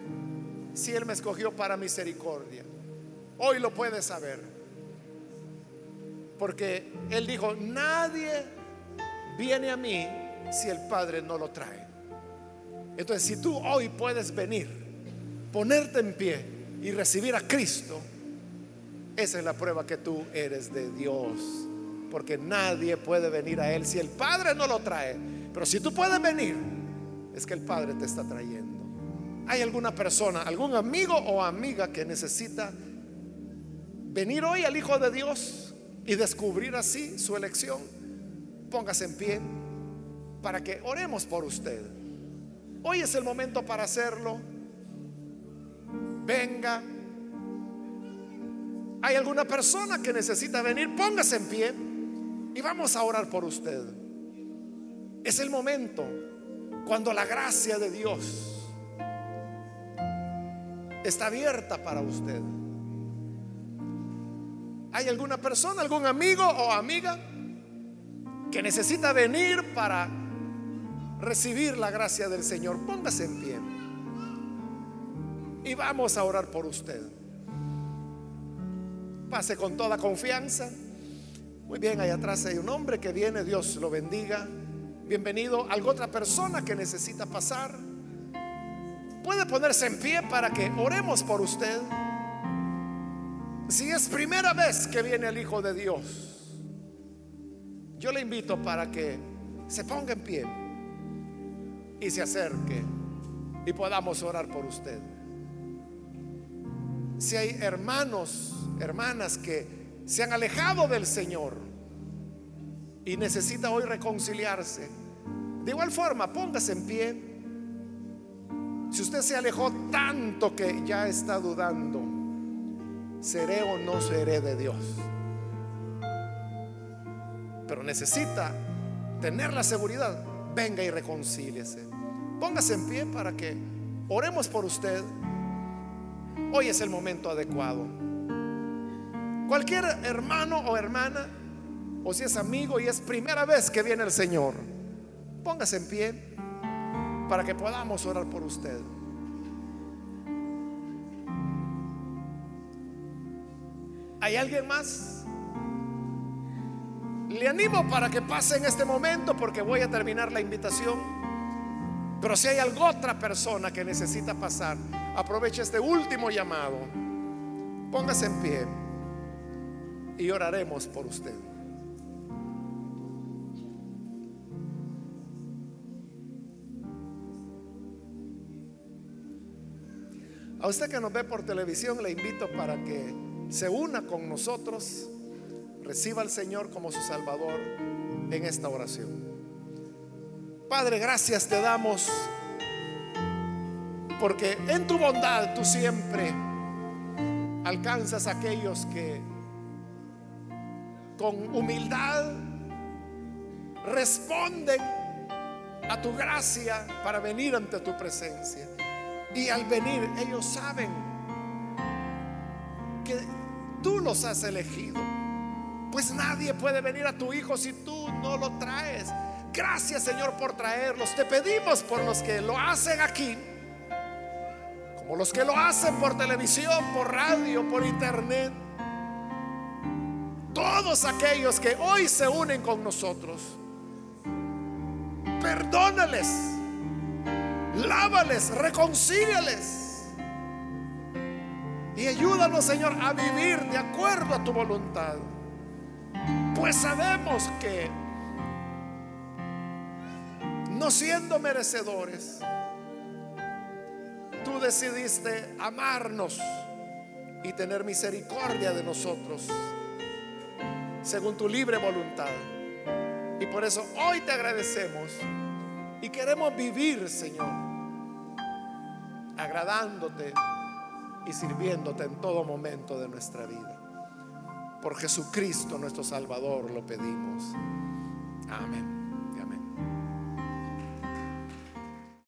si Él me escogió para misericordia? Hoy lo puede saber. Porque Él dijo, nadie viene a mí si el Padre no lo trae. Entonces, si tú hoy puedes venir, ponerte en pie y recibir a Cristo, esa es la prueba que tú eres de Dios. Porque nadie puede venir a Él si el Padre no lo trae. Pero si tú puedes venir, es que el Padre te está trayendo. ¿Hay alguna persona, algún amigo o amiga que necesita venir hoy al Hijo de Dios y descubrir así su elección? Póngase en pie para que oremos por usted. Hoy es el momento para hacerlo. Venga. ¿Hay alguna persona que necesita venir? Póngase en pie y vamos a orar por usted. Es el momento cuando la gracia de Dios está abierta para usted. ¿Hay alguna persona, algún amigo o amiga que necesita venir para recibir la gracia del Señor? Póngase en pie. Y vamos a orar por usted. Pase con toda confianza. Muy bien, ahí atrás hay un hombre que viene, Dios lo bendiga. Bienvenido. ¿Alguna otra persona que necesita pasar? Puede ponerse en pie para que oremos por usted. Si es primera vez que viene el Hijo de Dios, yo le invito para que se ponga en pie y se acerque y podamos orar por usted. Si hay hermanos, hermanas que se han alejado del Señor y necesita hoy reconciliarse, de igual forma, póngase en pie. Si usted se alejó tanto que ya está dudando, ¿seré o no seré de Dios? Pero necesita tener la seguridad, venga y reconcíliese. Póngase en pie para que oremos por usted. Hoy es el momento adecuado. Cualquier hermano o hermana, o si es amigo y es primera vez que viene el Señor, póngase en pie para que podamos orar por usted. ¿Hay alguien más? Le animo para que pase en este momento porque voy a terminar la invitación. Pero si hay alguna otra persona que necesita pasar, aproveche este último llamado. Póngase en pie y oraremos por usted. A usted que nos ve por televisión le invito para que se una con nosotros, reciba al Señor como su Salvador en esta oración. Padre, gracias te damos porque en tu bondad tú siempre alcanzas a aquellos que con humildad responden a tu gracia para venir ante tu presencia. Y al venir ellos saben que tú los has elegido. Pues nadie puede venir a tu Hijo si tú no lo traes. Gracias Señor por traerlos. Te pedimos por los que lo hacen aquí, como los que lo hacen por televisión, por radio, por internet. Todos aquellos que hoy se unen con nosotros, perdónales lávales, reconcíliales. Y ayúdanos, Señor, a vivir de acuerdo a tu voluntad. Pues sabemos que no siendo merecedores, tú decidiste amarnos y tener misericordia de nosotros, según tu libre voluntad. Y por eso hoy te agradecemos y queremos vivir, Señor, agradándote y sirviéndote en todo momento de nuestra vida. Por Jesucristo nuestro Salvador lo pedimos. Amén.